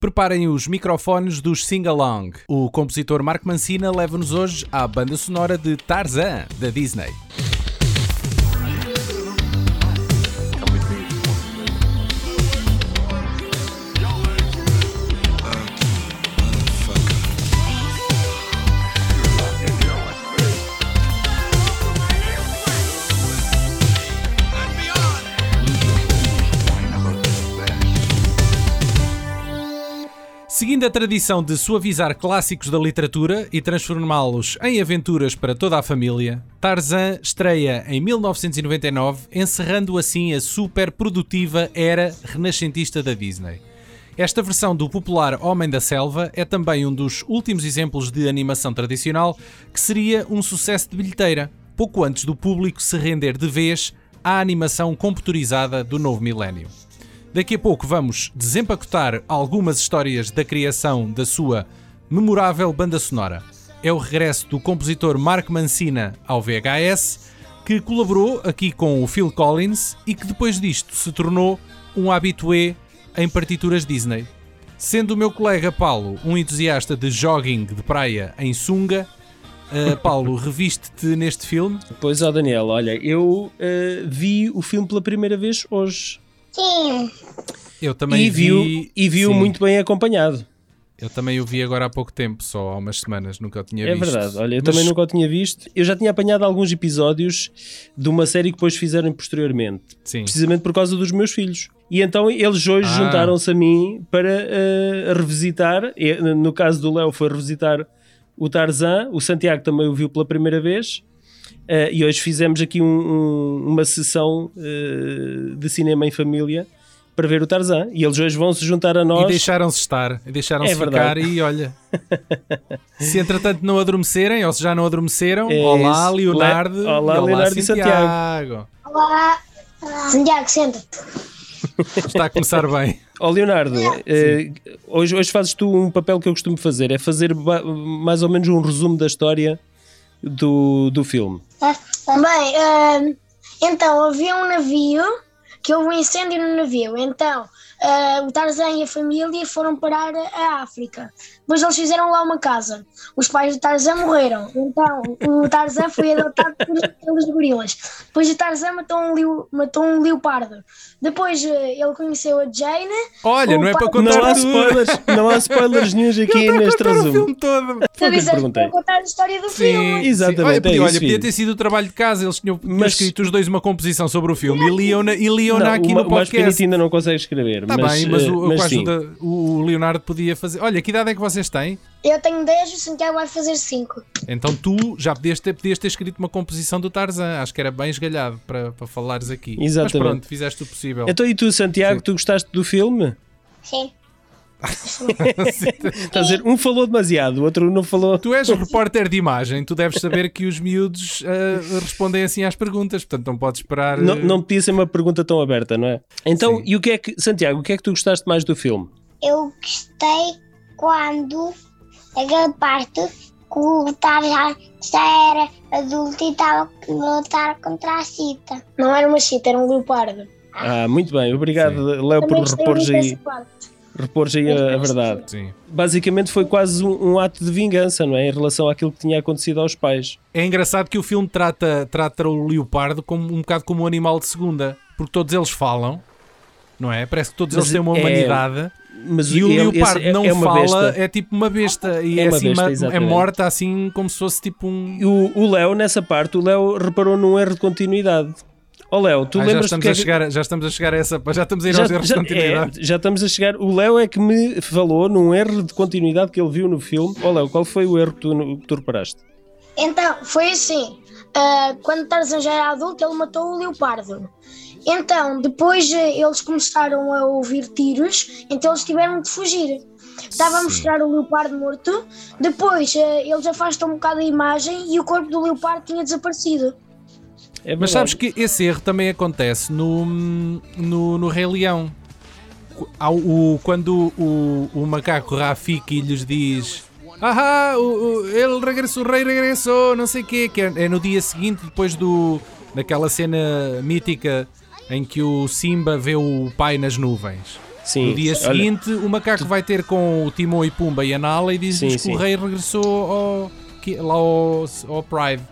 Preparem os microfones dos Sing Along. O compositor Mark Mancina leva-nos hoje à banda sonora de Tarzan, da Disney. Seguindo a tradição de suavizar clássicos da literatura e transformá-los em aventuras para toda a família, Tarzan estreia em 1999, encerrando assim a super produtiva era renascentista da Disney. Esta versão do popular Homem da Selva é também um dos últimos exemplos de animação tradicional que seria um sucesso de bilheteira, pouco antes do público se render de vez à animação computurizada do novo milénio. Daqui a pouco vamos desempacotar algumas histórias da criação da sua memorável banda sonora. É o regresso do compositor Mark Mancina ao VHS, que colaborou aqui com o Phil Collins e que depois disto se tornou um habitué em partituras Disney. Sendo o meu colega Paulo um entusiasta de jogging de praia em sunga, uh, Paulo, reviste-te neste filme? Pois, ó Daniel, olha, eu uh, vi o filme pela primeira vez hoje. Sim. Eu também e viu, vi. e viu sim. muito bem acompanhado. Eu também o vi agora há pouco tempo, só há umas semanas, nunca o tinha É visto. verdade, olha, eu Mas- também nunca o tinha visto. Eu já tinha apanhado alguns episódios de uma série que depois fizeram posteriormente, Sim. precisamente por causa dos meus filhos. E então eles hoje Ah. juntaram-se a mim para eh, revisitar. E, No caso do Léo, foi revisitar o Tarzan. O Santiago também o viu pela primeira vez. Eh, e hoje fizemos aqui um- um- uma sessão eh, de cinema em família para ver o Tarzan. E eles hoje vão se juntar a E nós. deixaram-se estar, e deixaram-se É ficar e olha. se entretanto não adormecerem, ou se já não adormeceram, É olá. Leonardo, Le- olá, e olá Leonardo e Santiago. Olá. Santiago, senta-te. Está a começar bem. Ó Leonardo, eh, hoje, hoje fazes tu um papel que eu costumo fazer, é fazer mais ou menos um resumo da história do, do filme. Bem, ah, então havia um navio que houve um incêndio no navio. Então ah, o Tarzan e a família foram parar a África. Depois eles fizeram lá uma casa. Os pais do Tarzan morreram. Então o Tarzan foi adotado por- pelos gorilas. Depois o Tarzan matou um, leo- matou um leopardo. Depois ah, ele conheceu a Jane. Olha, não é para contar Não há spoilers, não há spoilers nenhums aqui neste o resumo. filme todo. Foi o que Eu contar a história do Sim, filme. sim. Exatamente, Olha, é podia, isso, olha, podia ter sido o trabalho de casa. Eles tinham, Mas- escrito os dois uma composição sobre o filme e liam-na e liam Não, aqui o, no o mais podcast. ainda não consegue escrever. Está mas, bem, mas, eh, o, mas sim. ajuda, o Leonardo podia fazer. Olha, que idade é que vocês têm? Eu tenho 10 e o Santiago vai fazer 5. Então tu já podias ter, podias ter escrito uma composição do Tarzan. Acho que era bem esgalhado para, para falares aqui. Exatamente. Mas pronto, fizeste o possível. Então e tu, Santiago, tu gostaste do filme? Sim. Estás a dizer, um falou demasiado, o outro não falou. Tu és repórter de imagem, tu deves saber que os miúdos ah, respondem assim às perguntas, portanto não podes esperar. Não, eh, não podia ser uma pergunta tão aberta, não é? Então, Sim. e o que é que, Santiago, o que é que tu gostaste mais do filme? Eu gostei quando aquela parte que o Tarzan já era adulto e estava a lutar contra a Cita. Não era uma chita, era um leopardo. Ah, muito bem, obrigado, Léo, por Também gostei repores muito aí, repores aí a, a verdade. Sim. Basicamente foi quase um, um ato de vingança, não é? Em relação àquilo que tinha acontecido aos pais. É engraçado que o filme trata, trata o leopardo como, um bocado como um animal de segunda, porque todos eles falam, não é? Parece que todos Mas eles têm uma é- humanidade. Mas E o ele- leopardo é- não é uma fala, besta. é tipo uma besta. E É é, uma assim, besta, é morta assim como se fosse tipo um. O, o Léo, nessa parte, o Léo reparou num erro de continuidade. Ó Léo, tu Ah, já, lembras estamos que a é que- chegar, já estamos a chegar a essa. Já estamos a ir já, aos erros já- de continuidade. é, já estamos a chegar. O Léo é que me falou num erro de continuidade que ele viu no filme. Ó Léo, qual foi o erro que tu, que tu reparaste? Então, foi assim. ah, quando Tarzan já era adulto, ele matou o leopardo. Então, depois eh, eles começaram a ouvir tiros, então eles tiveram de fugir. Estava a mostrar o leopardo morto, depois eh, eles afastam um bocado a imagem e o corpo do leopardo tinha desaparecido. É Mas sabes que esse erro também acontece no, no, no Rei Leão. Ao- o- quando o, o macaco Rafiki lhes diz Ahá, o, o- ele regressou, o rei regressou, não sei o quê, que é, é no dia seguinte, depois do, daquela cena mítica em que o Simba vê o pai nas nuvens. Sim. No dia Olha, seguinte, o macaco vai ter com o Timão e Pumba e a Nala e diz-lhes que o rei regressou ao, lá ao, ao Pride.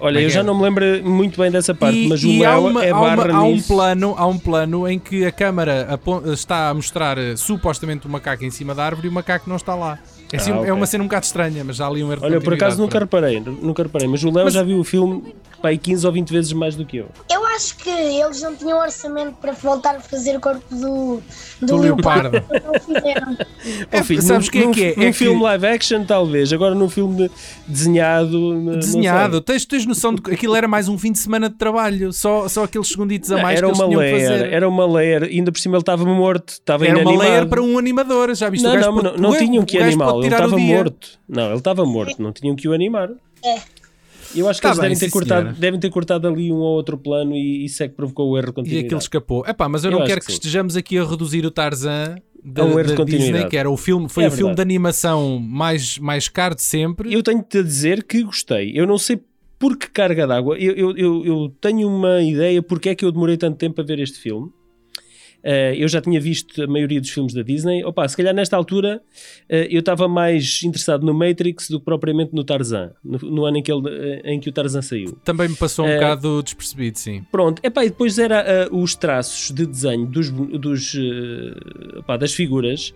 olha, eu já não me lembro muito bem dessa parte, E- mas o há, Léo uma- é há uma- barra há um plano, há um plano em que a câmara está a mostrar eh, supostamente o macaco em cima da árvore e o macaco não está lá. É, assim, Ah, é ok. uma cena um bocado estranha, mas há ali um erro de Olha, por acaso nunca reparei, nunca reparei, mas o Léo Mas- já viu o filme pá, aí 15 ou 20 vezes mais do que eu. Eu acho que eles não tinham orçamento para voltar a fazer o corpo do, do, Do leopardo. Não. É, filho, sabes o que é num- que é? Num É que- filme live action, talvez, agora num filme desenhado. não Desenhado, tens, tens noção de que aquilo era mais um fim de semana de trabalho, só, só aqueles segunditos a Não, mais era que eles uma tinham layer, que fazer. era uma layer, ainda por cima ele estava morto, estava Era uma layer para um animador, já viste? o Não, gajo não, não, não tinham que gajo ele estava morto. Não, ele estava morto, não tinham que o animar. É. Eu acho que Tá eles bem, devem, ter cortado, devem ter cortado ali um ou outro plano e isso é que provocou o erro de E continuidade. aquele escapou. Epá, mas eu, Eu não quero que que, estejamos aqui a reduzir o Tarzan da, A um erro de da continuidade. Disney, que era o filme, foi É o filme de verdade. animação mais, mais caro de sempre. Eu tenho-te a dizer que gostei. Eu não sei por que carga d'água. Eu, eu, eu, eu tenho uma ideia porque é que eu demorei tanto tempo a ver este filme. Eh, eu já tinha visto a maioria dos filmes da Disney. Opa, se calhar nesta altura eh, eu estava mais interessado no Matrix do que propriamente no Tarzan, no, no ano em que, ele, eh, em que o Tarzan saiu. Também me passou um bocado despercebido, sim. Pronto, epá, e depois era os traços de desenho dos, dos, epá, das figuras,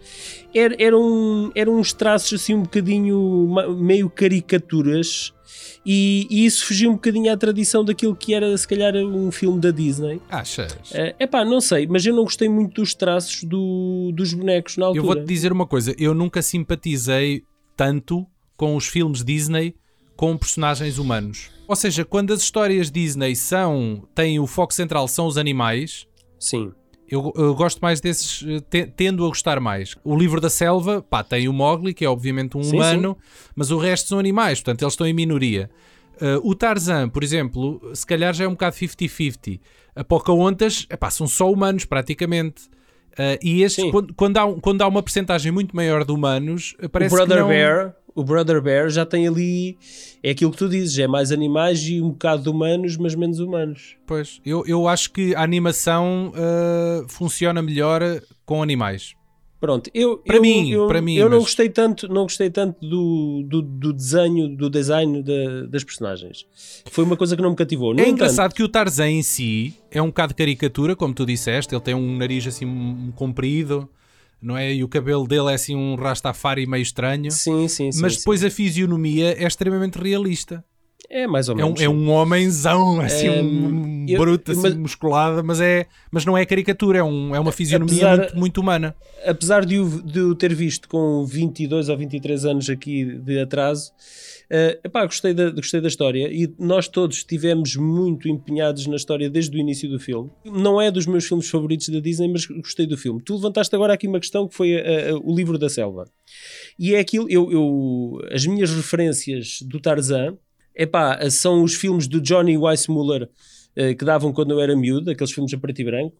era, eram, eram uns traços assim um bocadinho meio caricaturas e, e isso fugia um bocadinho à tradição daquilo que era se calhar um filme da Disney. Achas? É epá, não sei, mas eu não gostei muito dos traços do- dos bonecos na Eu altura. vou-te dizer uma coisa, eu nunca simpatizei tanto com os filmes Disney com personagens humanos. Ou seja, quando as histórias Disney são, têm o foco central são os animais, Sim, eu, eu gosto mais desses, eh, te- tendo a gostar mais. O livro da selva, pá, tem o Mowgli, que é obviamente um Sim, humano, mas o resto são animais, portanto eles estão em minoria. Eh, o Tarzan, por exemplo, se calhar já é um bocado 50-50. A Pocahontas, epá, são só humanos praticamente. Eh, e estes, Sim. quando, quando, há, um- quando há uma percentagem muito maior de humanos, eh, o parece Brother que não... Bear, o Brother Bear já tem ali é aquilo que tu dizes, é mais animais e um bocado de humanos, mas menos humanos. Pois, eu, eu acho que a animação eh, funciona melhor com animais. Pronto, eu, Para eu, mim, eu, para mim, eu não mas- gostei tanto, não gostei tanto do, do, do desenho, do design da- das personagens. Foi uma coisa que não me cativou. No É entanto, engraçado que o Tarzan em si é um bocado de caricatura, como tu disseste. Ele tem um nariz assim comprido, não é? E o cabelo dele é assim um rastafari meio estranho. Sim, sim, sim. mas sim. depois a fisionomia é extremamente realista. É mais ou É um, menos. é um homenzão, assim, É, um eu- bruto, assim, mas- musculado, mas, é, mas não é caricatura, é, um, é uma fisionomia Apesar- muito, muito humana. Apesar de o, de o ter visto com 22 ou 23 anos aqui de atraso, eh, epá, gostei, da, gostei da história e nós todos estivemos muito empenhados na história desde o início do filme. Não é dos meus filmes favoritos da Disney, mas gostei do filme. Tu levantaste agora aqui uma questão que foi a- a- o livro da selva. E é aquilo, eu, eu- as minhas referências do Tarzan, epá, são os filmes do Johnny Weissmuller eh, que davam quando eu era miúdo, aqueles filmes a preto e branco,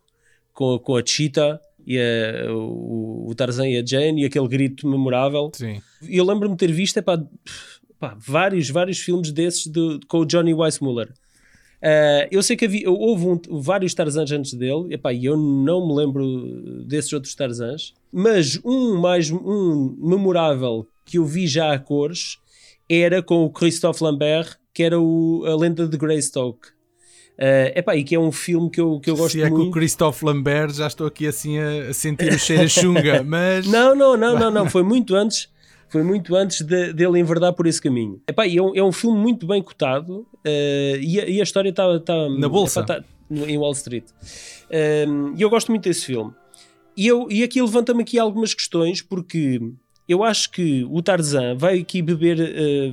com, com a Cheetah e a- o, o Tarzan e a Jane e aquele grito memorável. Sim. E eu lembro-me de ter visto epá, pá, vários, vários filmes desses de- com o Johnny Weissmuller. Ah, eu sei que havia, houve um- vários Tarzans antes dele, epá, e eu não me lembro desses outros Tarzans, mas um mais um memorável que eu vi já a cores era com o Christophe Lambert, que era o, a lenda de Greystoke. Ah, epá, e que é um filme que eu, que eu gosto Se é que o muito. Christophe Lambert, já estou aqui assim a, a sentir o cheiro a chunga, mas... Não, não, não, não, não. Foi muito antes. Foi muito antes de- dele enverdar por esse caminho. Epá, e é, um, é um filme muito bem cotado eh, e, a, e a história está tá, Na bolsa? epá, tá em Wall Street. Um, E eu gosto muito desse filme. E, eu, e aqui levanta-me aqui algumas questões, porque eu acho que o Tarzan vai aqui beber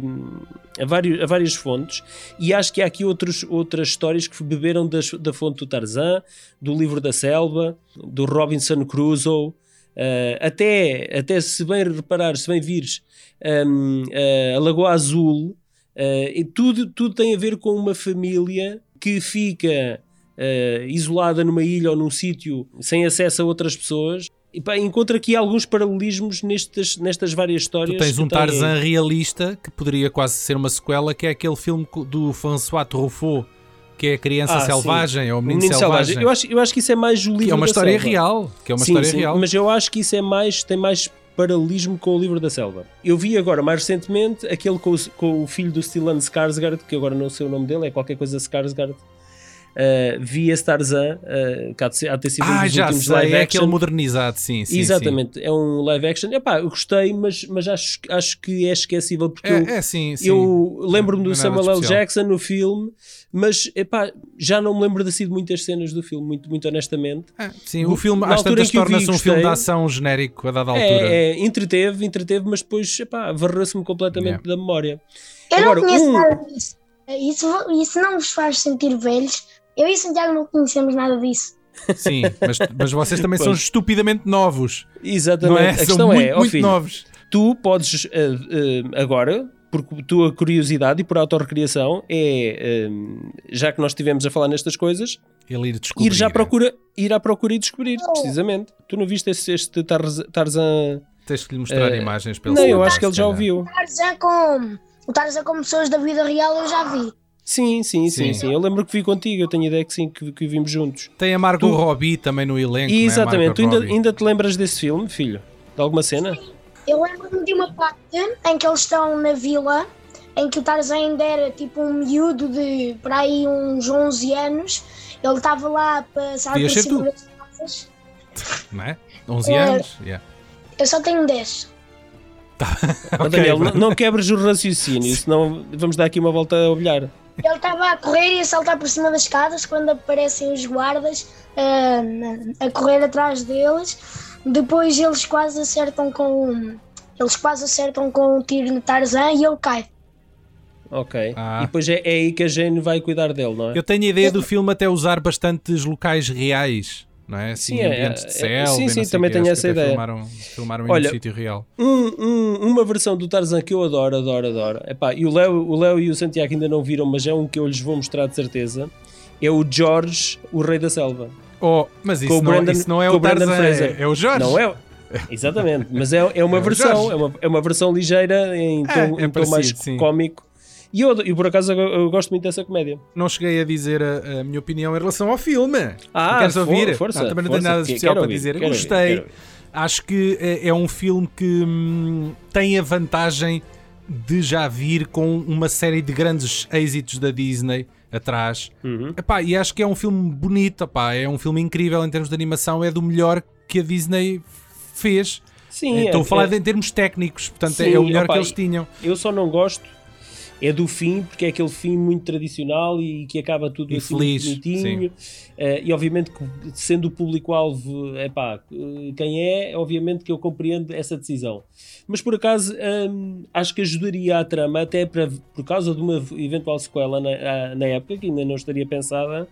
um, a, vários, a várias fontes e acho que há aqui outros, outras histórias que beberam das- da fonte do Tarzan, do livro da selva, do Robinson Crusoe. Uh, até, até se bem reparares, se bem vires um, uh, a Lagoa Azul, uh, tudo, tudo tem a ver com uma família que fica uh, isolada numa ilha ou num sítio sem acesso a outras pessoas. E pá, encontro aqui alguns paralelismos nestas, nestas várias Tu histórias. tens que um Tarzan realista que poderia quase ser uma sequela, que é aquele filme do François Truffaut que é a criança Ah, sim. selvagem ou o O menino, selvagem. Eu acho, eu acho que isso é mais o livro que é uma da história selva. real. Que é uma sim, história sim, real. mas eu acho que isso é mais, tem mais paralelismo com o livro da selva. Eu vi agora, mais recentemente, aquele com o, com o filho do Stellan Skarsgård, que agora não sei o nome dele, é qualquer coisa Skarsgård. Uh, vi esse Tarzan, uh, que há de, ser- há de ter sido um Ah, dos já últimos sei, live é action. aquele modernizado, sim, sim. Exatamente, é um live action. Epá, eu gostei, mas, mas acho, acho que é esquecível porque sim. eu, É, é sim, sim. eu lembro-me do é Samuel L. Jackson no filme, mas epá, já não me lembro de de muitas cenas do filme, muito, muito honestamente. É, sim, o filme Na às tantas torna-se um filme de ação genérico a dada altura. É, é, entreteve, entreteve, mas depois epá, varreu-se-me completamente Yeah. da memória. Eu Agora, não conheço um- nada disso. Isso, isso não vos faz sentir velhos. Eu e o Santiago não conhecemos nada disso. Sim, mas, mas vocês também são estupidamente novos. Exatamente. Não é? A São questão muito, é, muito filho, novos. tu podes eh, eh, agora, por tua curiosidade e por autorrecriação, é, eh, já que nós estivemos a falar nestas coisas, Ele ir descobrir. ir já à é. procura, ir à procura e descobrir, precisamente. Tu não viste este, este Tarz- Tarzan? Tens que lhe mostrar imagens para ele Não, eu acho que ele já ouviu. O Tarzan com, o Tarzan com pessoas da vida real eu já vi. Sim, sim, sim, Sim. sim. Eu lembro que vi contigo, eu tenho ideia que sim, que, que vimos juntos. Tem a Margot Tu- Robbie também no elenco. E não é? exatamente, tu ainda, ainda te lembras desse filme, filho? De alguma cena? Eu lembro-me de uma parte em que eles estão na vila, em que o Tarzan ainda era tipo um miúdo de por aí uns 11 aanos. Ele estava lá a passar por cima tu. das casas. Não é? 11 É. anos? Yeah. Eu só tenho 10. Ó, Ok, Daniel, não, não quebres o raciocínio, senão vamos dar aqui uma volta a olhar. Ele estava a correr e a saltar por cima das escadas quando aparecem os guardas ah, a correr atrás deles. Depois eles quase acertam com. Eles quase acertam com um tiro no Tarzan e ele cai. Ok. Ah. E depois é, é aí que a Jane vai cuidar dele, não é? Eu tenho a ideia do filme até usar bastantes locais reais. Não é? Assim, Sim, é, ambientes de é, selva. sim, e não sim, sei também tenho essa ideia. Filmaram, filmaram em Olha, um sítio real. Um- um- uma versão do Tarzan que eu adoro, adoro, adoro. Epá, e o Léo, o Léo e o Santiago ainda não viram, mas é um que eu lhes vou mostrar de certeza. É o George, o Rei da Selva. Oh, mas isso, não, Brandon- isso não é o Tarzan, é, é o Jorge. Não é? Exatamente, mas é, é uma É versão, é uma, é uma versão ligeira em tom, É, é em tom mais sim. cómico. E eu, e por acaso eu, eu gosto muito dessa comédia. Não cheguei a dizer a, a minha opinião em relação ao filme. Ah, Queres for- ouvir? força, Não, também não força, tenho nada especial para ouvir, dizer. Gostei. ouvir. Acho que é, é um filme que hum, tem a vantagem de já vir com uma série de grandes êxitos da Disney atrás. Uhum. Epá, e acho que é um filme bonito, epá, é um filme incrível em termos de animação, é do melhor que a Disney fez. Sim, Estou é- a falar é- em termos técnicos, portanto Sim, é o melhor que eles tinham. Eu só não gosto é do fim, porque é aquele fim muito tradicional e que acaba tudo E assim feliz, bonitinho. Eh, e obviamente que sendo o público-alvo, epá, eh, quem é, obviamente que eu compreendo essa decisão. Mas por acaso hum, acho que ajudaria a trama, até para, por causa de uma eventual sequela na, na época, que ainda não estaria pensada.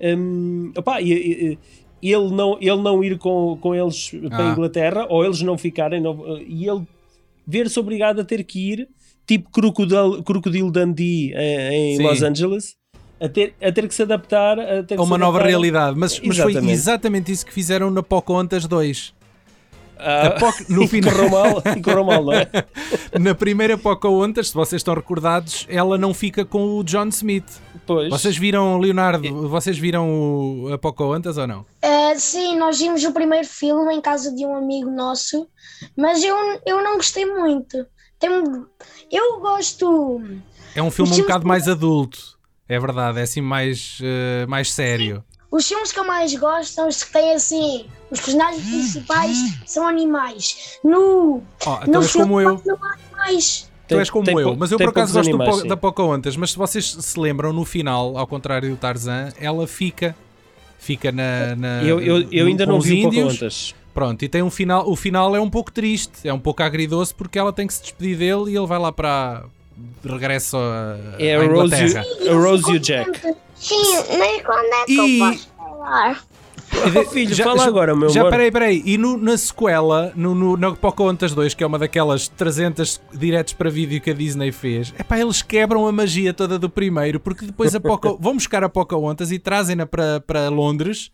hum, opá, e- e- ele não, ele não ir com, com eles para Ah. a Inglaterra, ou eles não ficarem, não- e ele ver-se obrigado a ter que ir, tipo Crocodile, Crocodile Dundee em, em Sim. Los Angeles, a ter, a ter que se adaptar a, ter que A uma nova adaptar realidade, mas, mas foi Exatamente. exatamente isso que fizeram na Pocahontas 2. a- A Poc- no final, correu mal, correu mal, não é? na primeira Pocahontas, se vocês estão recordados, ela não fica com o John Smith. Pois. Vocês viram, Leonardo, vocês viram o, a Pocahontas ou não? Ah, sim, nós vimos o primeiro filme em casa de um amigo nosso, mas eu, eu não gostei muito. Tem, eu gosto. É um filme um bocado que- mais adulto. É verdade, é assim mais, eh, mais sério. Os filmes que eu mais gosto são os que têm assim. Os personagens principais são animais. No, Oh, então no és como eu. não há animais. Tu és como tem eu, mas eu por acaso gosto animais, Po- sim. da Pocahontas, mas se vocês se lembram, no final, ao contrário do Tarzan, ela fica. Fica na. na- Eu, eu, eu no- ainda não vi índios. Pocahontas. Pronto, e tem um final. O final é um pouco triste, é um pouco agridoce porque ela tem que se despedir dele e ele vai lá para. Regresso a, É à a Rose, e- Inglaterra. a Rose e o Jack. Sim, mas quando é que E- eu posso falar? Oh, filho, fala agora, meu já, amor. peraí, peraí. E no- na sequela, no, no, na Pocahontas 2, que é uma daquelas 300 diretos para vídeo que a Disney fez, epá, eles quebram a magia toda do primeiro, porque depois a Poca, vão buscar a Pocahontas e trazem-na para, para Londres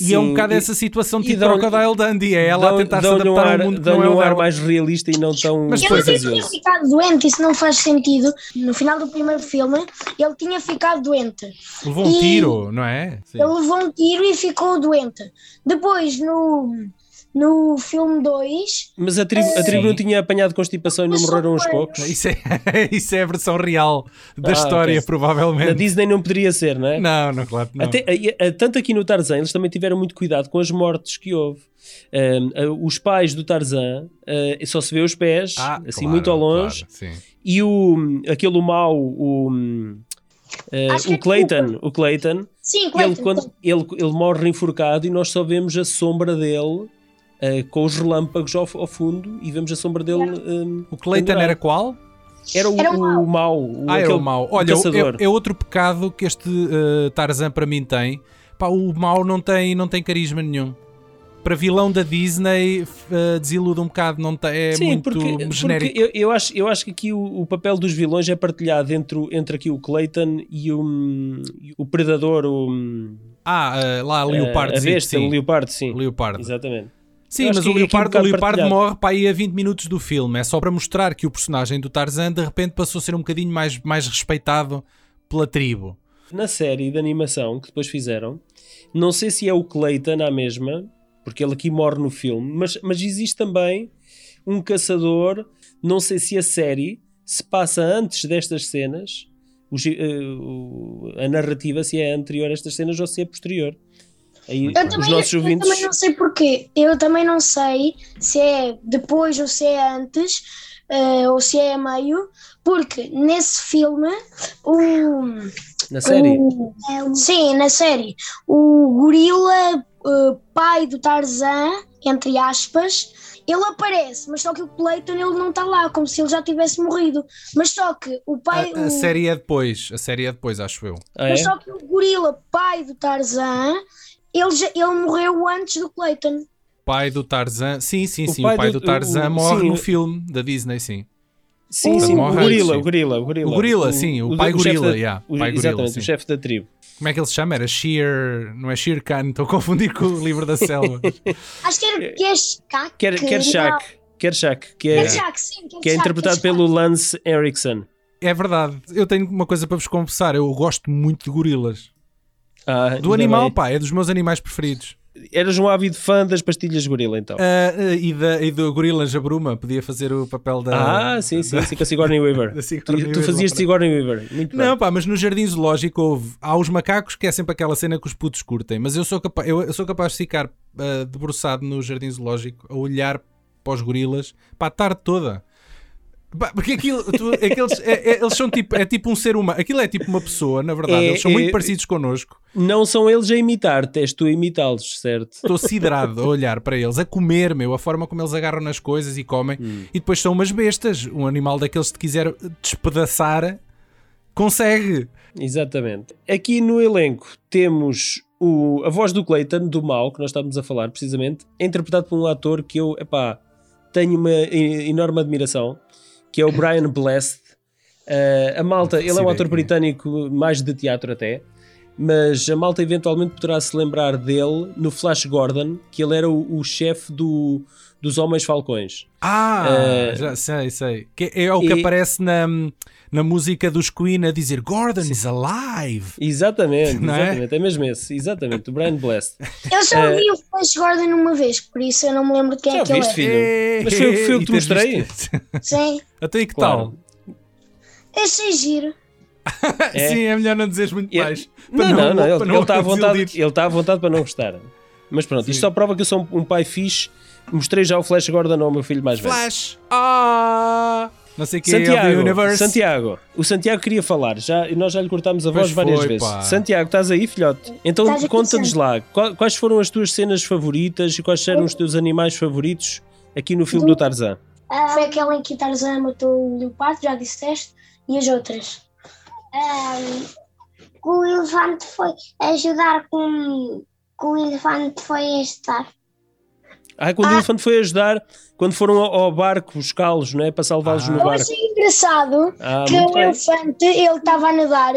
E é um Sim, bocado e- essa situação tipo dão- Crocodile Dundee, é ela a dão- tentar se dão-lhe um adaptar ar, ao mundo que não é um ar mais realista e não tão Mas Ele tinha ficado doente, isso não faz sentido. No final do primeiro filme, ele tinha ficado doente. Levou um E- tiro, não é? Sim. Ele levou um tiro e ficou doente. Depois, no, no filme 2, Mas a tribo, a tribo Sim. não tinha apanhado constipação e não morreram uns poucos. Isso é, isso é a versão real da Ah, história, ok. provavelmente. Na Disney não poderia ser, não é? Não, não, claro não. Até, a- a- tanto aqui no Tarzan, eles também tiveram muito cuidado com as mortes que houve. A- os pais do Tarzan ah, só se vê os pés, Ah, assim claro, muito ao longe, claro, sim. e o, aquele mau, o, que o é Clayton, o Clayton, sim, ele, Clayton, quando, ele, ele morre enforcado e nós só vemos a sombra dele ah, com os relâmpagos ao, ao fundo e vemos a sombra dele. ahm, O Clayton era qual? Era o, Era o o mau. o- Ah, era o mau. Olha, caçador. é, é outro pecado que este eh, Tarzan para mim tem. Pá, o mau não tem, não tem carisma nenhum. Para vilão da Disney eh, desilude um bocado, não tem, é Sim, muito porque, genérico. porque eu, eu, acho, eu acho que aqui o, o papel dos vilões é partilhado entre, entre aqui o Clayton e o, o Predador, o, Ah, eh, lá, Leopardo, a besta, sim. o Leopardo, sim. Leopardo. Exatamente. Sim, mas o aqui é um Leopardo, Leopardo morre para aí a 20 minutos do filme. É só para mostrar que o personagem do Tarzan de repente passou a ser um bocadinho mais, mais respeitado pela tribo. Na série de animação que depois fizeram, não sei se é o Clayton a mesma, porque ele aqui morre no filme, mas, mas existe também um caçador, não sei se a série se passa antes destas cenas, o eh, o- a narrativa se é anterior a estas cenas ou se é posterior. Aí, Eu os também, nossos eu ouvintes... também não sei porquê. Eu também não sei se é depois ou se é antes, eh, ou se é a meio, porque nesse filme o. Na série? o- sim, na série. O gorila, eh, pai do Tarzan, entre aspas, ele aparece, mas só que o Clayton ele não está lá, como se ele já tivesse morrido. Mas só que o pai. A, a o- série é depois, a série é depois, acho eu. Ah, é? Mas só que o gorila, pai do Tarzan, ele, já- ele morreu antes do Clayton. Pai do Tarzan, sim, sim, O sim. pai o pai do- do, Tarzan o- morre sim, no o- filme da Disney, sim. Sim, O- sim, o gorila, o gorila, o gorila. O gorila, sim, o pai gorila, da- yeah, o- pai gorila, exatamente, sim. o chefe da tribo. Como é que ele se chama? Era Sheer. Não é Sheer Khan, estou a confundir com o livro da selva. Acho que era Keshak. Quer, Kershak, Kershak, que é, Kershak, sim. que é interpretado pelo Lance Erickson. é verdade, eu tenho uma coisa para vos confessar. Eu gosto muito de gorilas. Ah, Do animal, bem. pá, é dos meus animais preferidos. Eras um ávido fã das pastilhas gorila, então. Ah, e, da, e do gorila Jabruma, podia fazer o papel da. Ah, sim, sim, sim, com a Sigourney Weaver. da Tu, Sigourney tu Weaver. fazias Sigourney Weaver. Muito Não, bem. pá, mas no jardim zoológico houve. Há os macacos que é sempre aquela cena que os putos curtem, mas eu sou capaz, eu, eu sou capaz de ficar ah, debruçado no jardim zoológico a olhar para os gorilas para a tarde toda. Porque aquilo, tu- aqueles, é- é- eles são tipo, é tipo um ser humano, aquilo é tipo uma pessoa, na verdade, É- eles são é- muito parecidos connosco. Não são eles a imitar-te, és tu a imitá-los, certo? Estou siderado a olhar para eles, a comer, meu, a forma como eles agarram nas coisas e comem. Hum. E depois são umas bestas. Um animal daqueles que te quiser despedaçar, consegue. Exatamente. Aqui no elenco temos o, a voz do Clayton, do mal, que nós estávamos a falar precisamente, é interpretado por um ator que eu, epá, tenho uma enorme admiração, que é o Brian Blessed. Uh, a malta, ele é um ator britânico mais de teatro até, mas a malta eventualmente poderá se lembrar dele no Flash Gordon, que ele era o, o chefe do, dos Homens Falcões. Ah, Eh, já sei, sei. Que é o que e- aparece na, na música dos Queen a dizer Gordon is alive. Exatamente, Não é? exatamente, é? mesmo esse, exatamente, o Brian Blessed. Eu só Eh, vi o Flash Gordon uma vez, por isso eu não me lembro de quem Já é que ele viste, é. filho? Mas foi- foi o que te mostrei? visto? Sim, Até aí que Claro. achei giro. tal? É. Sim, é melhor não dizeres muito Eu- mais. Não, não, não, ele, para ele está à vontade, ele está à vontade para não gostar. Mas pronto, isto Sim. só prova que eu sou um, um pai fixe. Mostrei já o Flash Gordon ao meu filho mais velho. Flash. Ah! Não sei o que é Santiago, o Universe. Santiago, o Santiago queria falar, já, nós já lhe cortámos a voz Pois várias foi, vezes. pá. Santiago, estás aí, filhote? Então conta-nos lá, quais foram as tuas cenas favoritas e quais eram os teus animais favoritos aqui no filme do Tarzan? Foi aquela em que o Tarzan matou o leopardo, já disseste, e as outras. Ahm, que o elefante foi ajudar com que o elefante foi ajudar. Ah, quando Ah. o elefante foi ajudar, quando foram ao, ao barco buscá-los, não é? Para salvá-los Ah. no Eu barco. achei engraçado Ah, que o bem. elefante, ele estava a nadar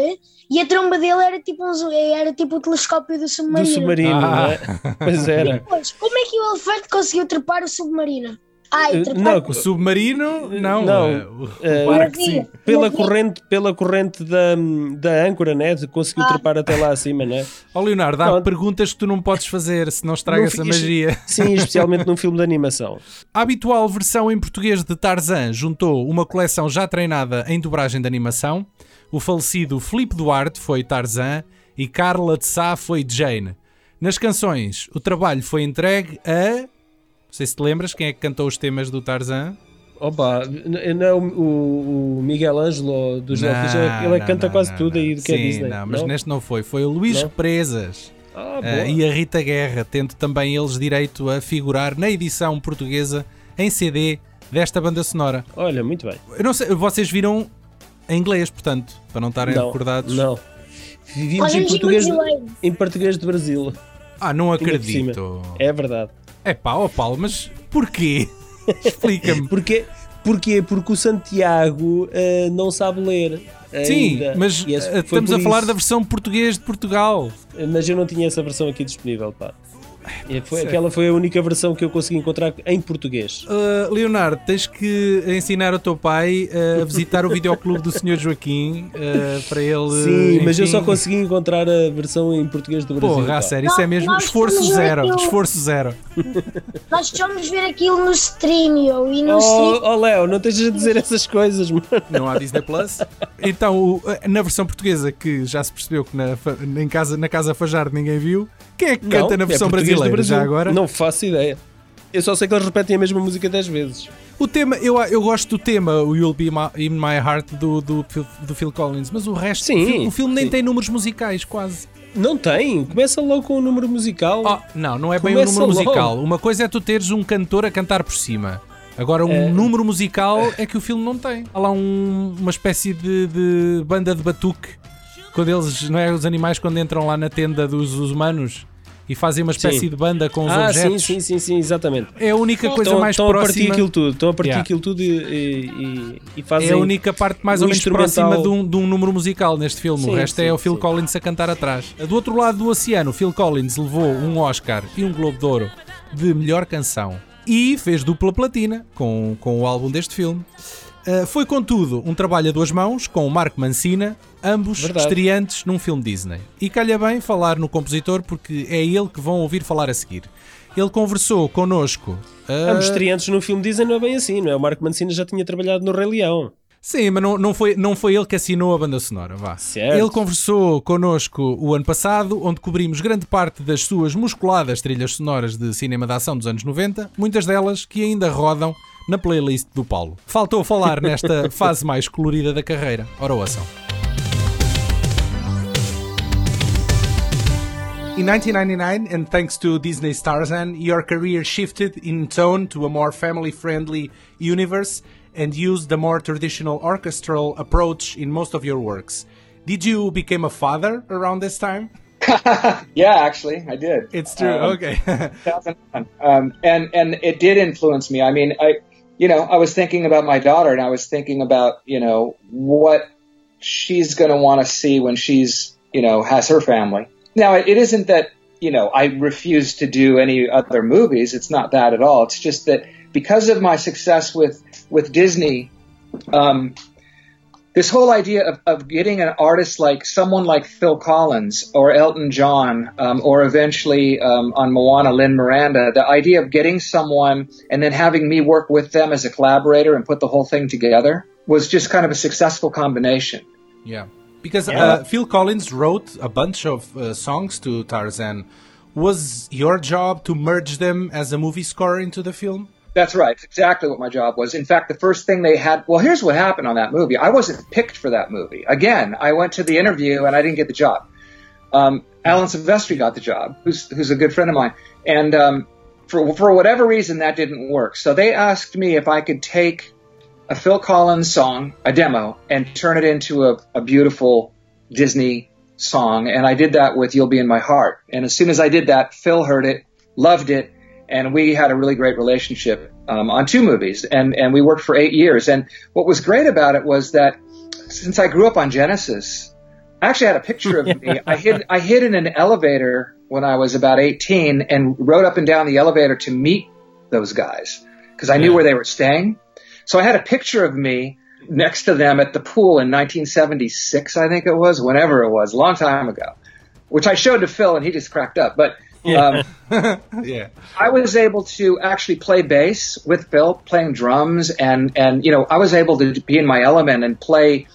e a tromba dele era tipo, um, era tipo o telescópio do Do submarino. submarino, Ah. não é? Pois era. Pois, como é que o elefante conseguiu trepar o submarino? Ai, Eh, trepar não, O submarino, não. Não, eh, o, eh, o barco, sim. Pela corrente, pela corrente da, da âncora, né? Conseguiu Ah. trepar até lá acima, não é? Ó Leonardo, há Não. perguntas que tu não podes fazer, a Não fiz- magia. Sim, especialmente num filme de animação. A habitual versão em português de Tarzan juntou uma coleção já treinada em dobragem de animação. O falecido Filipe Duarte foi Tarzan e Carla de Sá foi Jane. Nas canções, o trabalho foi entregue a. Não sei se te lembras quem é que cantou os temas do Tarzan. Opa, não é o, o- Miguel Ângelo dos Elfos, ele é não, canta não, quase não, tudo não. aí do que é Sim, Disney. Não, mas neste não foi. Foi o Luís Não? Represas Ah, boa. e a Rita Guerra, tendo também eles direito a figurar na edição portuguesa em CD desta banda sonora. Olha, muito bem. Eu não sei, vocês viram em inglês, portanto, para não estarem Não, recordados. não. Vimos em português, em português de Brasil. Ah, não acredito. É verdade. É pá, ó Paulo, mas porquê? Explica-me. Porquê? Porquê? Porque o Santiago eh, não sabe ler. Sim, ainda. mas eh, estamos a falar isso. da versão português de Portugal. Mas eu não tinha essa versão aqui disponível, pá. Foi- aquela foi a única versão que eu consegui encontrar em português. Uh, Leonardo, tens que ensinar o teu pai uh, a visitar o videoclube do Sr. Joaquim uh, para ele. Sim, mas eu enfim- só consegui encontrar a versão em português do Brasil. Porra, a sério, isso é mesmo nós esforço zero. aquilo- Esforço zero. Nós fomos ver aquilo no stream e no Oh, stream. oh Léo, não estejas a dizer essas coisas, mano. Não há Disney Plus. Então, o- na versão portuguesa, que já se percebeu que na, casa, na Casa Fajardo ninguém viu, quem é que Não, canta na é versão português do brasileira? Brasil. Já agora? Não faço ideia. Eu só sei que eles repetem a mesma música 10 vezes. O tema, eu, eu gosto do tema, o You'll Be My- In My Heart do, do, Phil- do Phil Collins, mas o resto, Sim, o filme, o filme nem sim. tem números musicais, quase. Não tem. Começa logo com o número musical. Oh, não, não é bem um Começa número logo. musical. Uma coisa é tu teres um cantor a cantar por cima. Agora, um É. número musical é que o filme não tem. Há lá um- uma espécie de, de banda de batuque. Quando eles, não é? Os animais, quando entram lá na tenda dos, dos humanos e fazem uma espécie Sim. de banda com os ah, objetos. sim, sim, sim, sim, exatamente. É a única coisa Estão, mais estão a partir próxima. aquilo tudo. Estão a partir Yeah. aquilo tudo e, e, e- fazem. É a única parte mais ou menos instrumental. próxima de um, de um número musical neste filme. o Sim, resto é sim, o Phil. Collins a cantar atrás. Do outro lado do oceano, Phil Collins levou um Oscar e um Globo de Ouro de melhor canção e fez dupla platina com, com o álbum deste filme. Uh, foi, contudo, um trabalho a duas mãos com o Marco Mancina, ambos Verdade. estreantes num filme Disney. E calha bem falar no compositor porque é ele que vão ouvir falar a seguir. Ele conversou connosco. uh, Ambos estreantes no filme dizem não é bem assim, não é? O Marco Mancini já tinha trabalhado no Rei Leão. Sim, mas não, não, foi, não foi ele que assinou a banda sonora, vá. Certo. Ele conversou connosco o ano passado, onde cobrimos grande parte das suas musculadas trilhas sonoras de cinema de ação dos anos 90, muitas delas que ainda rodam na playlist do Paulo. Faltou falar nesta fase mais colorida da carreira. Ora, ouçam. In 1999, and thanks to Disney's Tarzan, your career shifted in tone to a more family friendly universe and used the more traditional orchestral approach in most of your works. Did you become a father around this time? yeah, actually, I did. It's true. Um, okay. Um, and and it did influence me. I mean, I you know I was thinking about my daughter, and I was thinking about you know what she's going to want to see when she's you know has her family. Now, it isn't that you know I refuse to do any other movies. It's not that at all. It's just that because of my success with with Disney. Um, this whole idea of, of getting an artist like someone like Phil Collins or Elton John um, or eventually um, on Moana Lynn Miranda, the idea of getting someone and then having me work with them as a collaborator and put the whole thing together was just kind of a successful combination. Yeah, because Yeah. Uh, Phil Collins wrote a bunch of uh, songs to Tarzan. Was your job to merge them as a movie score into the film? That's right. It's exactly what my job was. In fact, the first thing they had, well, here's what happened on that movie. I wasn't picked for that movie. Again, I went to the interview and I didn't get the job. Um, Alan Silvestri got the job, who's, who's a good friend of mine. And, um, for, for whatever reason, that didn't work. So they asked me if I could take a Phil Collins song, a demo, and turn it into a, a beautiful Disney song. And I did that with You'll Be in My Heart. And as soon as I did that, Phil heard it, loved it, and we had a really great relationship um, on two movies, and and we worked for eight years. And what was great about it was that since I grew up on Genesis, I actually had a picture of me. I hid I hid in an elevator when I was about 18 and rode up and down the elevator to meet those guys because I knew Yeah. where they were staying. So I had a picture of me next to them at the pool in 1976, I think it was, whenever it was, a long time ago, which I showed to Phil and he just cracked up. But um, yeah. I was able to actually play bass with Phil, playing drums, and and you know I was able to be in my element and play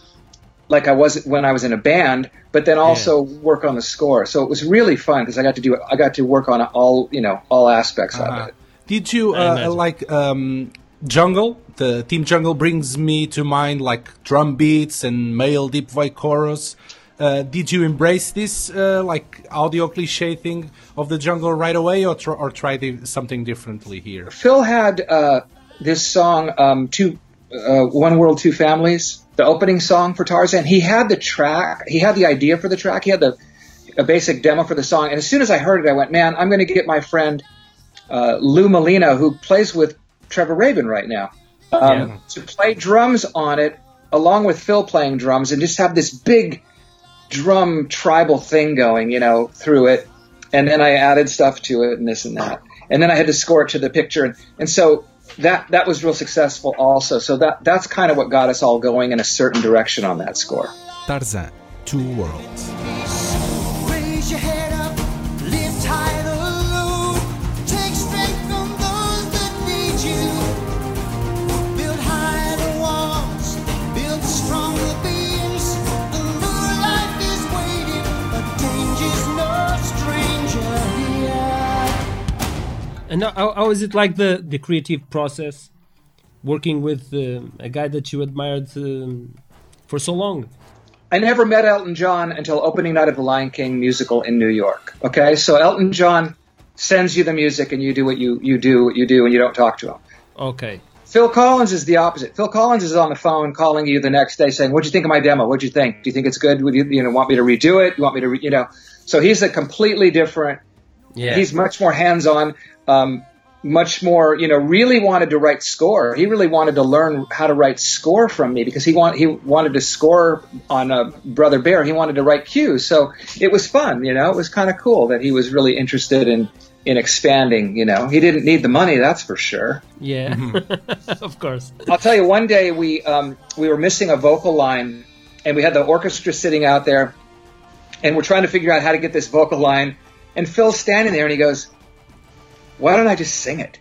like I was when I was in a band, but then also work on the score. So it was really fun because I got to do I got to work on all you know all aspects Uh-huh. of it. Did you uh, like um, Jungle? The Team Jungle brings me to mind like drum beats and male deep voice chorus. Uh, did you embrace this uh, like audio cliche thing of the jungle right away, or tr- or try the, something differently here? Phil had uh, this song, um, two, uh, One World, Two Families, the opening song for Tarzan. He had the track, he had the idea for the track, he had the a basic demo for the song. And as soon as I heard it, I went, man, I'm going to get my friend uh, Lou Molina, who plays with Trevor Rabin right now, um, Yeah. to play drums on it, along with Phil playing drums, and just have this big drum tribal thing going, you know, through it. And then I added stuff to it and this and that. And then I had to score it to the picture. And, and so that, that was real successful also. So that, that's kind of what got us all going in a certain direction on that score. Tarzan, Two Worlds. And how, how is it like the, the creative process working with uh, a guy that you admired um, for so long? I never met Elton John until opening night of the Lion King musical in New York. Okay, so Elton John sends you the music and you do what you, you do what you do and you don't talk to him. Okay. Phil Collins is the opposite. Phil Collins is on the phone calling you the next day saying, "What'd you think of my demo? What'd you think? Do you think it's good? Would you, you know, want me to redo it? You want me to, re-, you know?" So he's a completely different. Yeah. He's much more hands-on, um, much more, you know, really wanted to write score. He really wanted to learn how to write score from me because he want he wanted to score on a Brother Bear. He wanted to write cues, so it was fun. You know, it was kind of cool that he was really interested in in expanding. You know, he didn't need the money, that's for sure. Yeah. of course. I'll tell you, one day we um, we were missing a vocal line, and we had the orchestra sitting out there, and we're trying to figure out how to get this vocal line. And Phil's standing there, and he goes, "Why don't I just sing it?"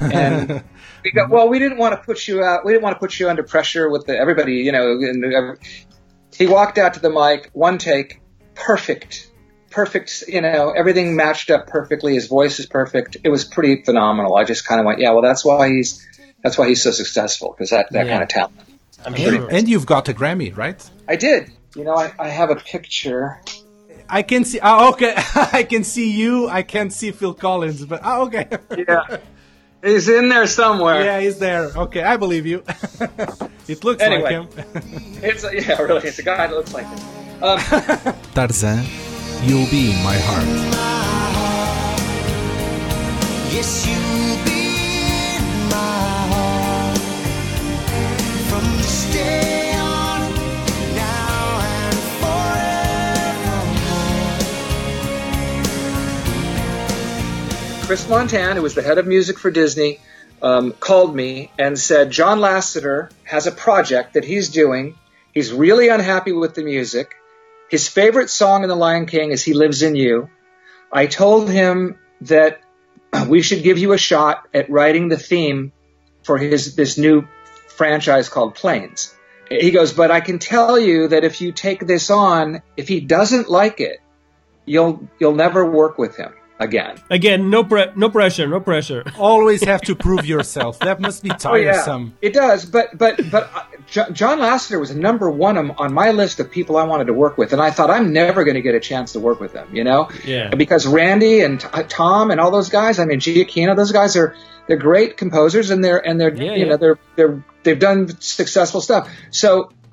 And we go, "Well, we didn't want to put you out. We didn't want to put you under pressure with the, everybody, you know." And he walked out to the mic, one take, perfect, perfect. You know, everything matched up perfectly. His voice is perfect. It was pretty phenomenal. I just kind of went, "Yeah, well, that's why he's." That's why he's so successful because that, that Yeah. kind of talent. I'm And, sure. and you've got a Grammy, right? I did. You know, I, I have a picture. I can see. Oh, okay. I can see you. I can't see Phil Collins, but oh, okay. Yeah. He's in there somewhere. yeah, he's there. Okay, I believe you. it looks Anyway. like him. It's a, yeah, really. It's a guy that looks like him. Um, Tarzan, you'll be in my heart. Yes, you'll be in my heart Chris Montan, who was the head of music for Disney, um, called me and said John Lasseter has a project that he's doing. He's really unhappy with the music. His favorite song in The Lion King is "He Lives in You." I told him that we should give you a shot at writing the theme for his this new franchise called Planes. He goes, but I can tell you that if you take this on, if he doesn't like it, you'll you'll never work with him again. Again, no pre- no pressure, no pressure. Always have to prove yourself. That must be Oh yeah, tiresome. it does. But but but uh, Jo- John Lasseter was number one on, on my list of people I wanted to work with, and I thought I'm never going to get a chance to work with them, You know, Yeah. because Randy and T- Tom and all those guys. I mean, Giacchino, those guys are they're great composers, and they're and they're Yeah, you yeah. know they're they're they've done successful stuff. So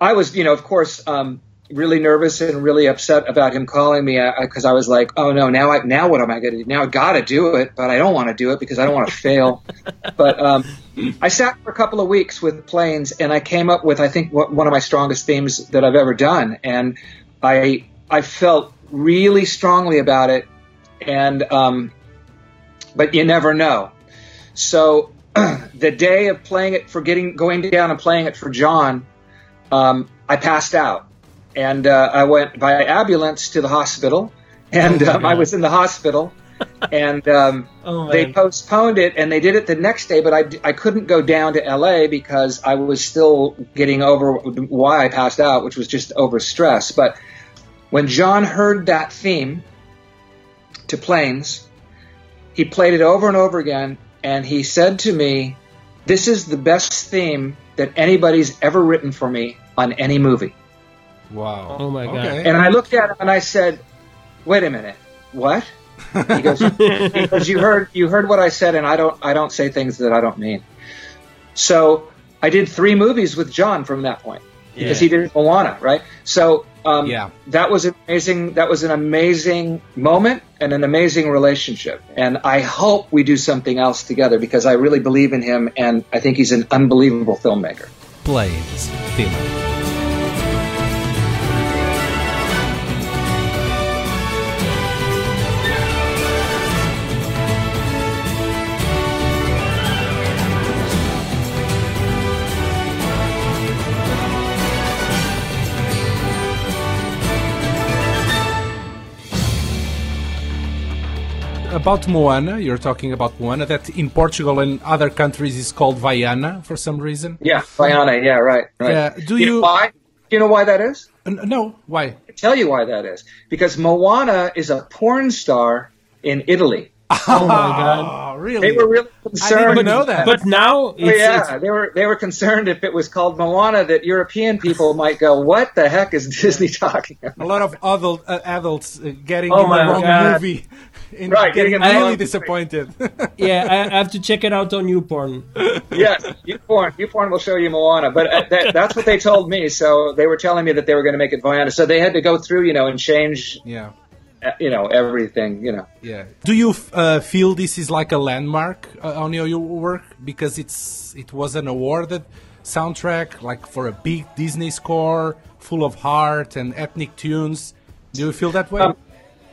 I was you know of course um, really nervous and really upset about him calling me because I was like, oh no, now I now what am I going to do? Now I got to do it, but I don't want to do it because I don't want to fail. But um, I sat for a couple of weeks with planes, and I came up with I think what, one of my strongest themes that I've ever done, and I I felt really strongly about it, and um, but you never know. So the day of playing it for getting going down and playing it for John, um, I passed out, and uh, I went by ambulance to the hospital, and Oh um, I was in the hospital, and um, Oh, they postponed it, and they did it the next day, but I, I couldn't go down to L.A. because I was still getting over why I passed out, which was just over stress. But when John heard that theme to planes, he played it over and over again, and he said to me, "This is the best theme that anybody's ever written for me on any movie." Wow. Oh my God. Okay. And I looked at him and I said, "Wait a minute, what?" He goes, he goes, "You heard, you heard what I said, and I don't, I don't say things that I don't mean." So I did three movies with John from that point because he did Moana, right? So um, Yeah. that was amazing. That was an amazing moment and an amazing relationship. And I hope we do something else together because I really believe in him, and I think he's an unbelievable filmmaker. Planes theme. About Moana, you're talking about Moana, that in Portugal and other countries is called Vaiana for some reason. Yeah, Vaiana. Yeah, right. right. Yeah, do you know why? Do you know why that is? N- no, why? I tell you why that is. Because Moana is a porn star in Italy. Oh my God. Oh, really? They were really concerned. I didn't know that. But now Oh, yeah, it's they were they were concerned if it was called Moana that European people might go, "What the heck is Disney talking about?" a lot of adult, uh, adults uh, getting Oh in the wrong God. movie and Right, getting getting in really disappointed. yeah. I, I have to check it out on YouPorn. yes, YouPorn, YouPorn will show you Moana, but uh, that, that's what they told me. So they were telling me that they were going to make it Vaiana. So they had to go through, you know, and change, yeah, uh, you know, everything, you know. yeah. Do you uh, feel this is like a landmark uh, on your, your work because it's it was an awarded soundtrack, like for a big Disney score, full of heart and ethnic tunes? Do you feel that way? Um,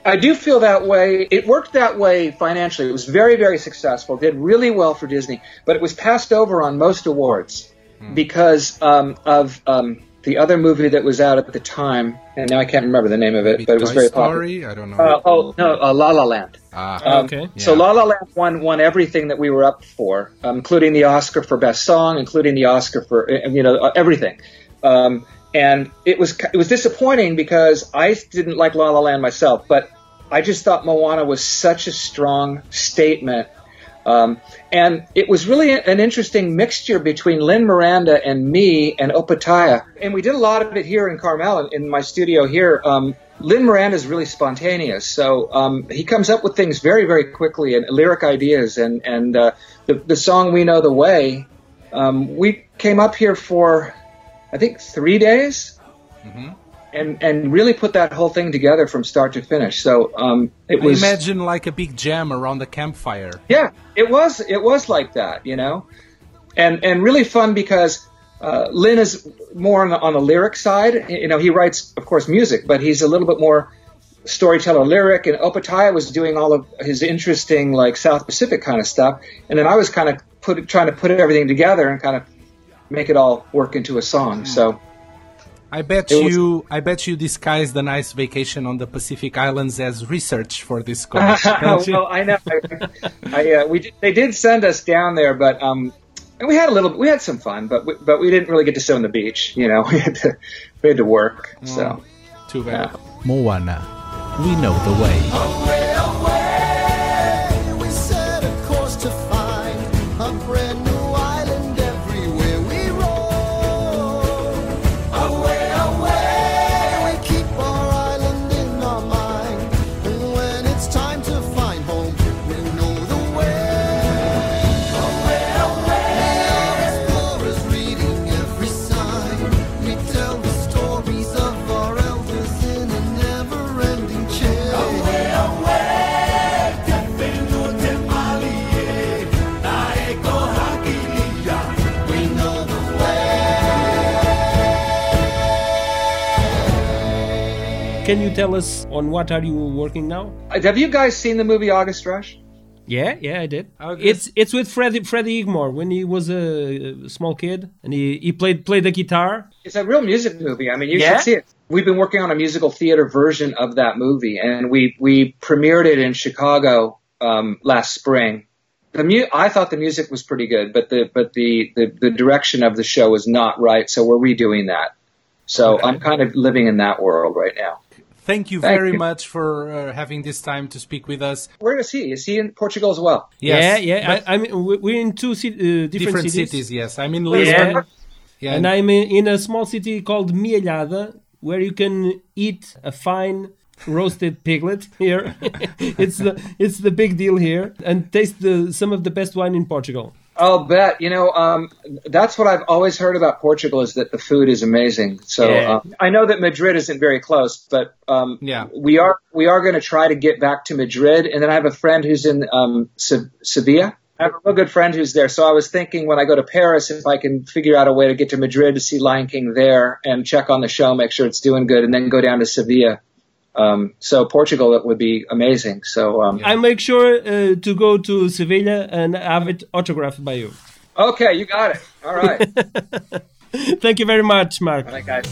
I do feel that way. It worked that way financially. It was very, very successful. Did really well for Disney, but it was passed over on most awards because um, of um, the other movie that was out at the time, and now I can't remember the name of it, Maybe but it was Toy very Story? I don't know. popular. Uh, oh no, uh, La La Land. ah, Um, Okay. So La La Land won won everything that we were up for, um, including the Oscar for Best Song, including the Oscar for uh, you know uh, everything. Um, and it was it was disappointing because I didn't like La La Land myself, but I just thought Moana was such a strong statement. Um, and it was really an interesting mixture between Lynn Miranda and me and Opataya. And we did a lot of it here in Carmel, in, my studio here. Um, Lynn Miranda is really spontaneous, so um, he comes up with things very, very quickly and lyric ideas. And and uh, the the song "We Know the Way," um, we came up here for, I think, three days, and and really put that whole thing together from start to finish. So um, it I was imagine like a big jam around the campfire. yeah, it was it was like that, you know, and and really fun because uh, Lynn is more on the, on the lyric side. You know, he writes, of course, music, but he's a little bit more storyteller lyric. And Opataya was doing all of his interesting like South Pacific kind of stuff, and then I was kind of put trying to put everything together and kind of make it all work into a song. So I bet was- you. I bet you disguised the nice vacation on the Pacific Islands as research for this course. don't you? well, I know. I, I uh, we did, they did send us down there, but um, and we had a little, we had some fun, but we, but we didn't really get to sit on the beach. You know, we had to we had to work. So Too bad. Moana, we know the way. Away, away, can you tell us on what are you working now? Uh, Have you guys seen the movie August Rush? Yeah, yeah, I did. Okay. It's it's with Freddie Freddie Igmore when he was a, a small kid and he, he played played the guitar. It's a real music movie. I mean, you Yeah? should see it. We've been working on a musical theater version of that movie, and we we premiered it in Chicago um, last spring. The mu- I thought the music was pretty good, but the but the, the the direction of the show was not right, so we're redoing that. So I'm kind of living in that world right now. Thank you Thank very you. much for uh, having this time to speak with us. Where is he? Is he in Portugal as well? yeah, Yes, yeah. but I, I mean, we- we're in two ci- uh, different, different cities, cities. Yes, I'm in Lisbon. Yeah. Yeah, and I'm in, in a small city called Mielhada, where you can eat a fine roasted piglet. Here, it's the it's the big deal here, and taste the some of the best wine in Portugal. I'll bet. You know, um, that's what I've always heard about Portugal is that the food is amazing. So Yeah. uh, I know that Madrid isn't very close, but um, Yeah. we are we are going to try to get back to Madrid. And then I have a friend who's in um, Se- Sevilla. I have a real good friend who's there. So I was thinking when I go to Paris, if I can figure out a way to get to Madrid to see Lion King there and check on the show, make sure it's doing good, and then go down to Sevilla. Um, so Portugal, that would be amazing. So um, I make sure uh, to go to Sevilla and have it autographed by you. okay, you got it. All right, Thank you very much, Mark. all right, guys.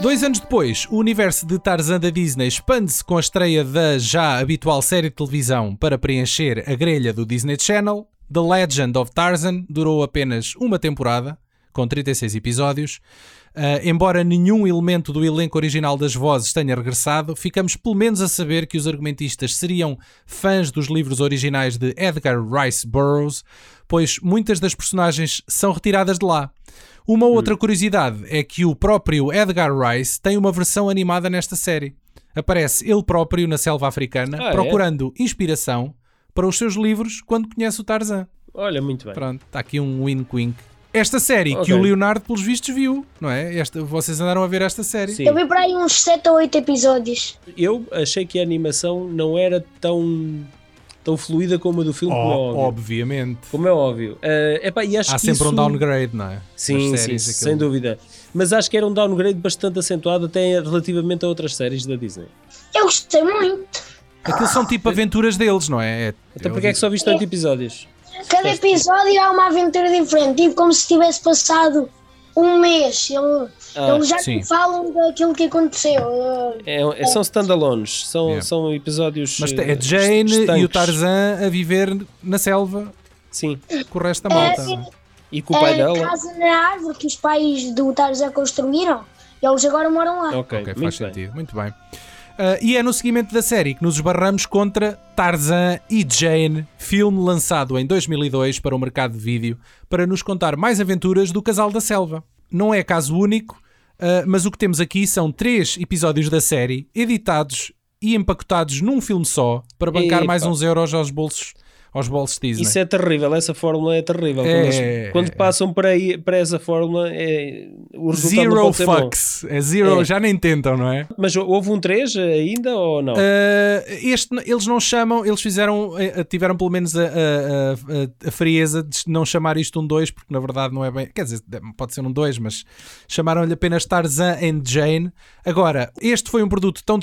Dois anos depois, o universo de Tarzan da Disney expande-se com a estreia da já habitual série de televisão para preencher a grelha do Disney Channel. The Legend of Tarzan durou apenas uma temporada, com 36 episódios. Ah, embora nenhum elemento do elenco original das vozes tenha regressado, ficamos pelo menos a saber que os argumentistas seriam fãs dos livros originais de Edgar Rice Burroughs, pois muitas das personagens são retiradas de lá. Uma outra curiosidade é que o próprio Edgar Rice tem uma versão animada nesta série. Aparece ele próprio na selva africana, Ah, é? procurando inspiração para os seus livros quando conhece o Tarzan. Olha, muito bem. Pronto, está aqui um wink-wink. Esta série que Ok. o Leonardo, pelos vistos, viu, não é? Esta, vocês andaram a ver esta série. Sim. Eu vi por aí uns 7 ou 8 episódios. Eu achei que a animação não era tão, tão fluida como a do filme, como é Ó- óbvio. obviamente. Como é óbvio. Eh, epá, e acho Há que sempre um isso- downgrade, não é? Sim, Nas sim, séries, sem aquilo- dúvida. Mas acho que era um downgrade bastante acentuado até relativamente a outras séries da Disney. Eu gostei muito. Aquilo são tipo aventuras deles, não é? é Então porque é que só viste 8 episódios? Cada episódio há uma aventura diferente, tipo como se tivesse passado um mês. Ele- Ah, Eles já sim. te falam daquilo que aconteceu. É, é- são standalones, são, Yeah. são episódios. Mas eh, é Jane e o estanques. Tarzan a viver na selva Sim, com o resto da malta. é? e com o pai a dela. casa na árvore que os pais do Tarzan construíram, eles agora moram lá. Ok, Ok, muito faz bem. sentido. Muito bem. Ah, e é no seguimento da série que nos esbarramos contra Tarzan e Jane, filme lançado em 2002 para o mercado de vídeo, para nos contar mais aventuras do casal da selva. Não é caso único, ah, mas o que temos aqui são três episódios da série, editados e empacotados num filme só, para bancar Epa. mais uns euros aos bolsos, aos bolsos Disney. Isso é terrível, essa fórmula é terrível. É, quando, quando passam para, aí, para essa fórmula, é, o resultado não Zero bom. fucks. É zero, É. já nem tentam, não é? Mas houve um 3 ainda ou não? Uh, este eles não chamam, eles fizeram, eh, tiveram pelo menos a, a, a, a frieza de não chamar isto um 2, porque na verdade não é bem, quer dizer, pode ser um 2, mas chamaram-lhe apenas Tarzan and Jane. Agora, este foi um produto tão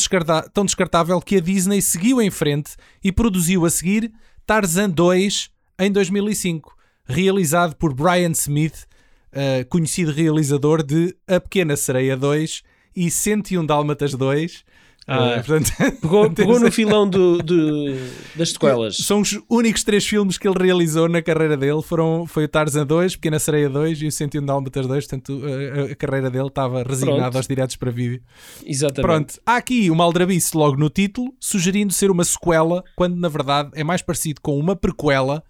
descartável que a Disney seguiu em frente e produziu a seguir Tarzan 2 em 2005, realizado por Brian Smith, uh, conhecido realizador de A Pequena Sereia 2 e 101 Dálmatas 2. Ah. Uh, portanto, Pegou, pegou no filão do, do- das sequelas. São os únicos três filmes que ele realizou na carreira dele. Foram, foi o Tarzan 2, Pequena Sereia 2 e o 101 Dálmatas 2. Portanto, a, a carreira dele estava resignada Pronto. aos diretos para vídeo. Exatamente. Pronto, há aqui uma aldrabice logo no título, sugerindo ser uma sequela, quando na verdade é mais parecido com uma prequela,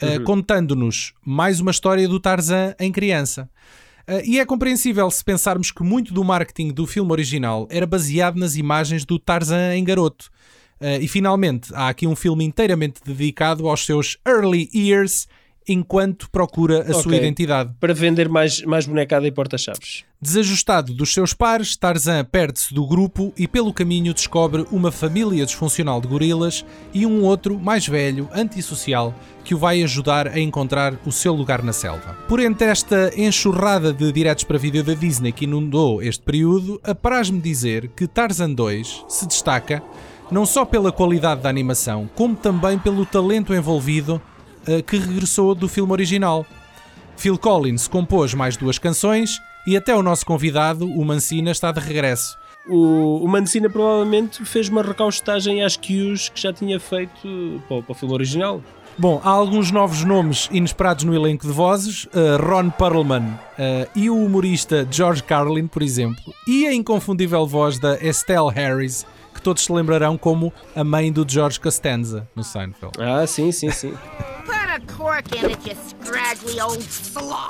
eh, contando-nos mais uma história do Tarzan em criança. Eh, e é compreensível se pensarmos que muito do marketing do filme original era baseado nas imagens do Tarzan em garoto. Eh, e finalmente há aqui um filme inteiramente dedicado aos seus early years enquanto procura a sua Ok. identidade. Para vender mais, mais bonecada e porta-chaves. Desajustado dos seus pares, Tarzan perde-se do grupo e pelo caminho descobre uma família disfuncional de gorilas e um outro, mais velho, antissocial, que o vai ajudar a encontrar o seu lugar na selva. Por entre esta enxurrada de diretos para vídeo da Disney que inundou este período, apraz-me dizer que Tarzan 2 se destaca não só pela qualidade da animação, como também pelo talento envolvido que regressou do filme original. Phil Collins compôs mais duas canções e até o nosso convidado, o Mancina, está de regresso. O, o Mancina provavelmente fez uma recaustagem às cues que já tinha feito para, o- para o filme original. Bom, há alguns novos nomes inesperados no elenco de vozes. uh, Ron Perlman uh, e o humorista George Carlin, por exemplo. E a inconfundível voz da Estelle Harris, que todos se lembrarão como a mãe do George Costanza no Seinfeld. Ah, sim, sim, sim.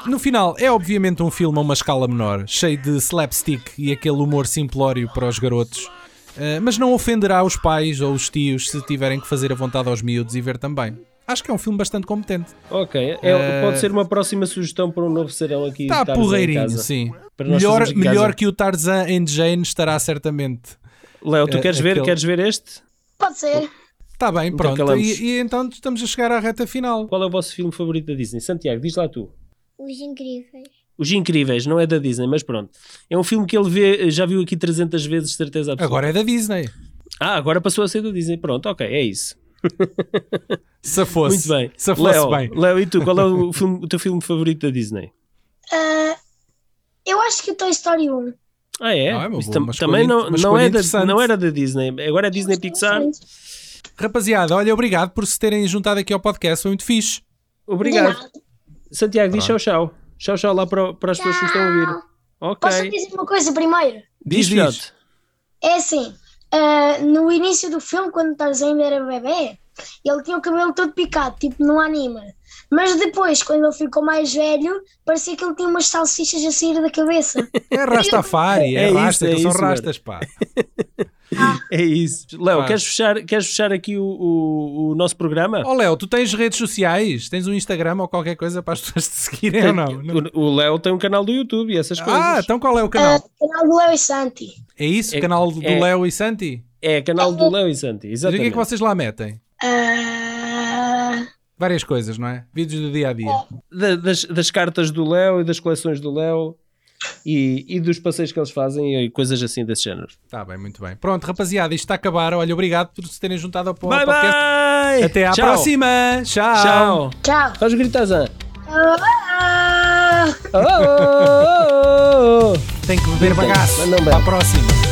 No final, é obviamente um filme a uma escala menor, cheio de slapstick e aquele humor simplório para os garotos. Uh, mas não ofenderá os pais ou os tios se tiverem que fazer a vontade aos miúdos e ver também. Acho que é um filme bastante competente. Ok, é- Eh, pode ser uma próxima sugestão para um novo serão aqui. Está porreirinho, casa. sim. Melhor, melhor que o Tarzan and Jane estará certamente. Léo, tu Eh, queres ver? aquele- Queres ver este? Pode ser. Está bem, pronto. Intercalamos. E, e então estamos a chegar à reta final. Qual é o vosso filme favorito da Disney? Santiago, diz lá tu. Os incríveis. Os Incríveis, não é da Disney, mas pronto. É um filme que ele vê, já viu aqui 300 vezes, certeza absoluta. Agora é da Disney. Ah, agora passou a ser da Disney. Pronto, ok, é isso. Se fosse. Muito bem. Se fosse Léo, bem. Léo, e tu, qual é o, filme- o teu filme favorito da Disney? Ah, eu acho que o Toy Story 1. Ah, é? Ah, é boa- tam- também não, não, é da, não era da Disney. Agora é Disney Pixar. Rapaziada, olha, obrigado por se terem juntado aqui ao podcast. Foi muito fixe. Obrigado. Santiago, diz tchau, tchau. Tchau, tchau lá para, para as pessoas que nos estão a ouvir. Ok. Posso dizer uma coisa primeiro? Diz, Diz. É assim, ah, no início do filme, quando o Tarzan ainda era bebê, ele tinha o cabelo todo picado, tipo no anime. Mas depois, quando ele ficou mais velho, parecia que ele tinha umas salsichas a sair da cabeça. É Rastafari, é, É isso, rasta, é são isso, rastas, pá. É isso. Léo, queres fechar, queres fechar aqui o, o, o nosso programa? Ó Léo, tu tens redes sociais? Tens um Instagram ou qualquer coisa para as pessoas te seguirem ou não? Não. O, o Léo tem um canal do YouTube e essas coisas. Ah, então qual é o Ah, canal? canal do Léo e Santi. É isso? é- canal do é- Léo e Santi? É canal do Léo e Santi, Mas o que é exatamente. que vocês lá metem? Ah, Várias coisas, não é? Vídeos do dia a dia. Da- das, das cartas do Léo e das coleções do Léo e, e dos passeios que eles fazem e coisas assim desse género. Está bem, muito bem. Pronto, rapaziada, isto está a acabar. Olha, obrigado por se terem juntado ao Bye podcast. bye! Até à Tchau. próxima. Tchau. Tchau! tchau. Faz o grito Tarzan. Ah! Oh, oh, oh, oh. Tem que beber bagaço. Para a próxima.